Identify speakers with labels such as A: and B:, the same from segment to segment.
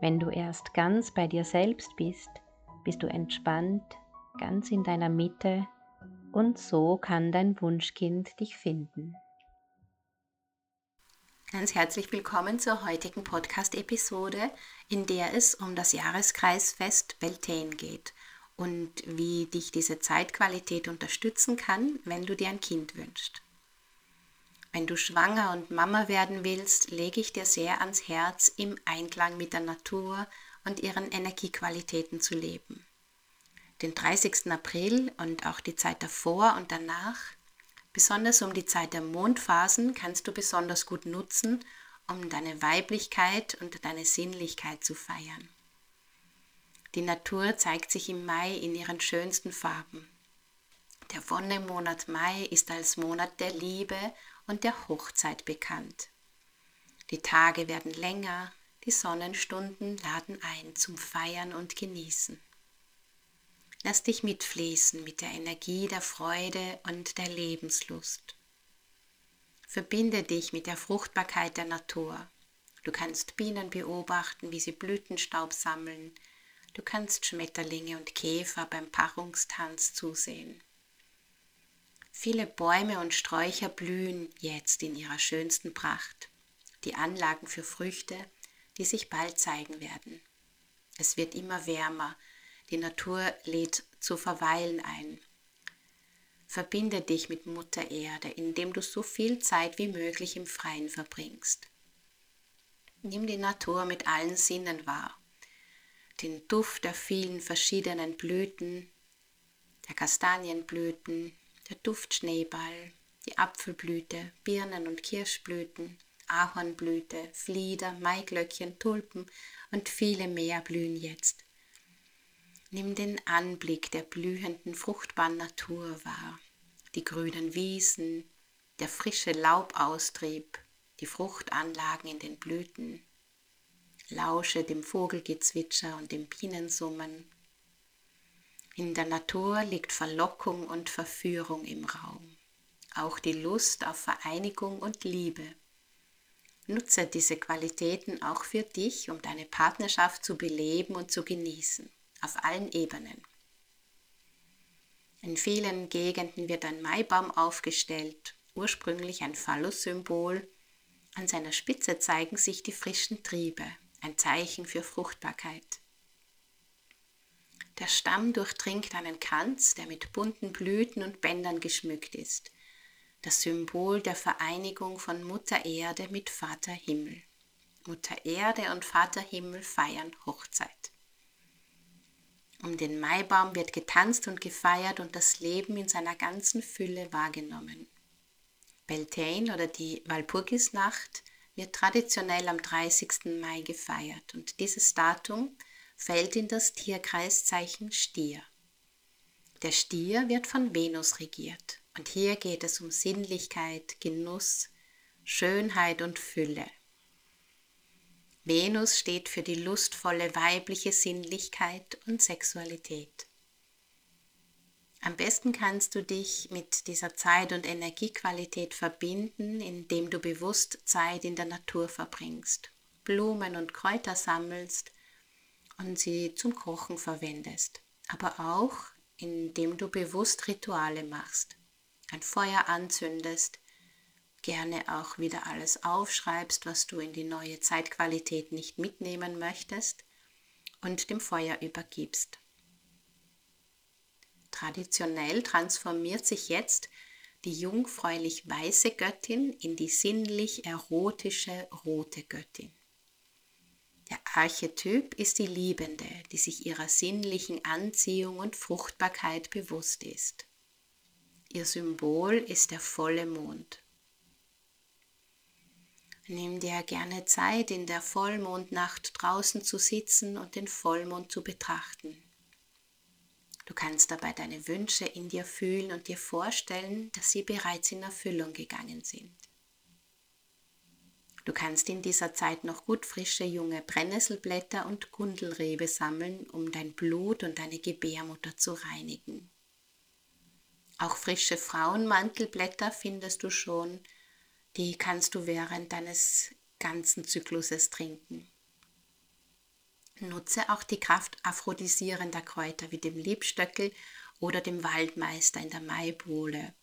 A: Wenn du erst ganz bei dir selbst bist, bist du entspannt, ganz in deiner Mitte und so kann dein Wunschkind dich finden.
B: Ganz herzlich willkommen zur heutigen Podcast-Episode, in der es um das Jahreskreisfest Beltane geht und wie dich diese Zeitqualität unterstützen kann, wenn du dir ein Kind wünschst. Wenn du schwanger und Mama werden willst, lege ich dir sehr ans Herz, im Einklang mit der Natur und ihren Energiequalitäten zu leben. Den 30. April und auch die Zeit davor und danach, besonders um die Zeit der Mondphasen, kannst du besonders gut nutzen, um deine Weiblichkeit und deine Sinnlichkeit zu feiern. Die Natur zeigt sich im Mai in ihren schönsten Farben. Der Wonnemonat Mai ist als Monat der Liebe und der Hochzeit bekannt. Die Tage werden länger, die Sonnenstunden laden ein zum Feiern und Genießen. Lass dich mitfließen mit der Energie der Freude und der Lebenslust. Verbinde dich mit der Fruchtbarkeit der Natur. Du kannst Bienen beobachten, wie sie Blütenstaub sammeln. Du kannst Schmetterlinge und Käfer beim Paarungstanz zusehen. Viele Bäume und Sträucher blühen jetzt in ihrer schönsten Pracht. Die Anlagen für Früchte, die sich bald zeigen werden. Es wird immer wärmer. Die Natur lädt zu verweilen ein. Verbinde dich mit Mutter Erde, indem du so viel Zeit wie möglich im Freien verbringst. Nimm die Natur mit allen Sinnen wahr. Den Duft der vielen verschiedenen Blüten, der Kastanienblüten, der Duftschneeball, die Apfelblüte, Birnen- und Kirschblüten, Ahornblüte, Flieder, Maiglöckchen, Tulpen und viele mehr blühen jetzt. Nimm den Anblick der blühenden, fruchtbaren Natur wahr, die grünen Wiesen, der frische Laubaustrieb, die Fruchtanlagen in den Blüten. Lausche dem Vogelgezwitscher und dem Bienensummen in der Natur liegt Verlockung und Verführung im Raum, auch die Lust auf Vereinigung und Liebe. Nutze diese Qualitäten auch für dich, um deine Partnerschaft zu beleben und zu genießen, auf allen Ebenen. In vielen Gegenden wird ein Maibaum aufgestellt, ursprünglich ein Phallus-Symbol. An seiner Spitze zeigen sich die frischen Triebe, ein Zeichen für Fruchtbarkeit. Der Stamm durchdringt einen Kranz, der mit bunten Blüten und Bändern geschmückt ist. Das Symbol der Vereinigung von Mutter Erde mit Vater Himmel. Mutter Erde und Vater Himmel feiern Hochzeit. Um den Maibaum wird getanzt und gefeiert und das Leben in seiner ganzen Fülle wahrgenommen. Beltane oder die Walpurgisnacht wird traditionell am 30. Mai gefeiert und dieses Datum fällt in das Tierkreiszeichen Stier. Der Stier wird von Venus regiert und hier geht es um Sinnlichkeit, Genuss, Schönheit und Fülle. Venus steht für die lustvolle weibliche Sinnlichkeit und Sexualität. Am besten kannst du dich mit dieser Zeit- und Energiequalität verbinden, indem du bewusst Zeit in der Natur verbringst, Blumen und Kräuter sammelst und sie zum Kochen verwendest, aber auch indem du bewusst Rituale machst, ein Feuer anzündest, gerne auch wieder alles aufschreibst, was du in die neue Zeitqualität nicht mitnehmen möchtest und dem Feuer übergibst. Traditionell transformiert sich jetzt die jungfräulich weiße Göttin in die sinnlich erotische rote Göttin. Der Archetyp ist die Liebende, die sich ihrer sinnlichen Anziehung und Fruchtbarkeit bewusst ist. Ihr Symbol ist der volle Mond. Nimm dir gerne Zeit, in der Vollmondnacht draußen zu sitzen und den Vollmond zu betrachten. Du kannst dabei deine Wünsche in dir fühlen und dir vorstellen, dass sie bereits in Erfüllung gegangen sind. Du kannst in dieser Zeit noch gut frische junge Brennnesselblätter und Gundelrebe sammeln, um dein Blut und deine Gebärmutter zu reinigen. Auch frische Frauenmantelblätter findest du schon, die kannst du während deines ganzen Zykluses trinken. Nutze auch die Kraft aphrodisierender Kräuter wie dem Liebstöckel oder dem Waldmeister in der Maibohle.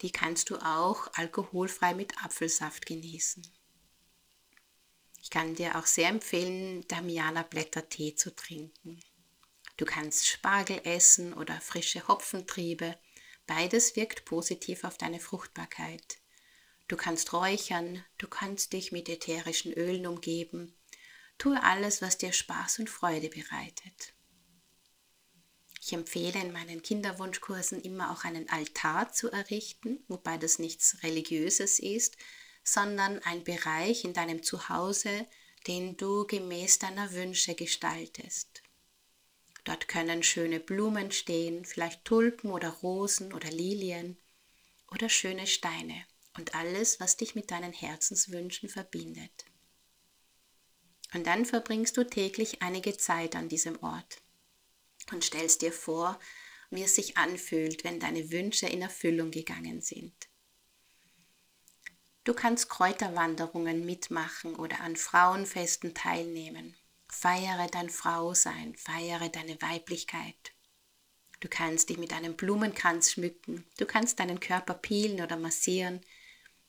B: Die kannst du auch alkoholfrei mit Apfelsaft genießen. Ich kann dir auch sehr empfehlen, Damiana-Blättertee zu trinken. Du kannst Spargel essen oder frische Hopfentriebe. Beides wirkt positiv auf deine Fruchtbarkeit. Du kannst räuchern, du kannst dich mit ätherischen Ölen umgeben. Tue alles, was dir Spaß und Freude bereitet. Ich empfehle in meinen Kinderwunschkursen immer auch einen Altar zu errichten, wobei das nichts Religiöses ist, sondern ein Bereich in deinem Zuhause, den du gemäß deiner Wünsche gestaltest. Dort können schöne Blumen stehen, vielleicht Tulpen oder Rosen oder Lilien oder schöne Steine und alles, was dich mit deinen Herzenswünschen verbindet. Und dann verbringst du täglich einige Zeit an diesem Ort und stellst dir vor, wie es sich anfühlt, wenn deine Wünsche in Erfüllung gegangen sind. Du kannst Kräuterwanderungen mitmachen oder an Frauenfesten teilnehmen. Feiere dein Frausein, feiere deine Weiblichkeit. Du kannst dich mit einem Blumenkranz schmücken, du kannst deinen Körper peelen oder massieren,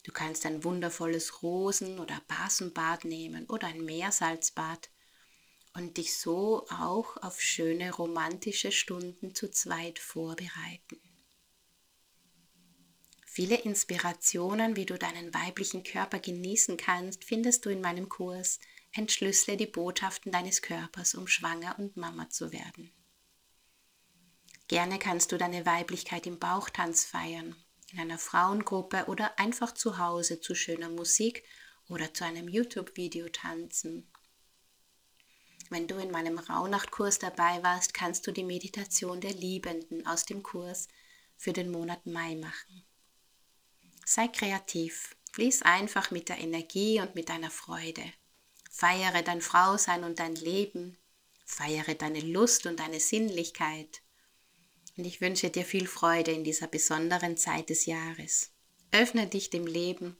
B: du kannst ein wundervolles Rosen- oder Basenbad nehmen oder ein Meersalzbad und dich so auch auf schöne romantische Stunden zu zweit vorbereiten. Viele Inspirationen, wie du deinen weiblichen Körper genießen kannst, findest du in meinem Kurs Entschlüssele die Botschaften deines Körpers, um schwanger und Mama zu werden. Gerne kannst du deine Weiblichkeit im Bauchtanz feiern, in einer Frauengruppe oder einfach zu Hause zu schöner Musik oder zu einem YouTube-Video tanzen. Wenn du in meinem Rauhnachtkurs dabei warst, kannst du die Meditation der Liebenden aus dem Kurs für den Monat Mai machen. Sei kreativ, fließ einfach mit der Energie und mit deiner Freude. Feiere dein Frausein und dein Leben. Feiere deine Lust und deine Sinnlichkeit. Und ich wünsche dir viel Freude in dieser besonderen Zeit des Jahres. Öffne dich dem Leben,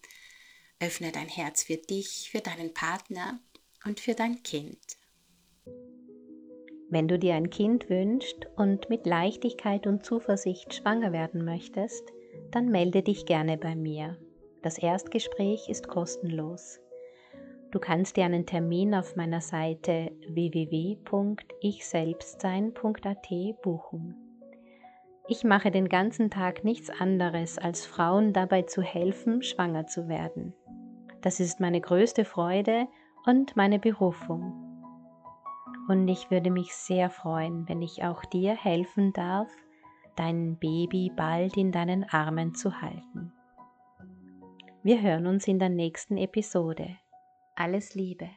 B: öffne dein Herz für dich, für deinen Partner und für dein Kind.
A: Wenn du dir ein Kind wünschst und mit Leichtigkeit und Zuversicht schwanger werden möchtest, dann melde dich gerne bei mir. Das Erstgespräch ist kostenlos. Du kannst dir einen Termin auf meiner Seite www.ichselbstsein.at buchen. Ich mache den ganzen Tag nichts anderes, als Frauen dabei zu helfen, schwanger zu werden. Das ist meine größte Freude und meine Berufung. Und ich würde mich sehr freuen, wenn ich auch dir helfen darf, dein Baby bald in deinen Armen zu halten. Wir hören uns in der nächsten Episode. Alles Liebe.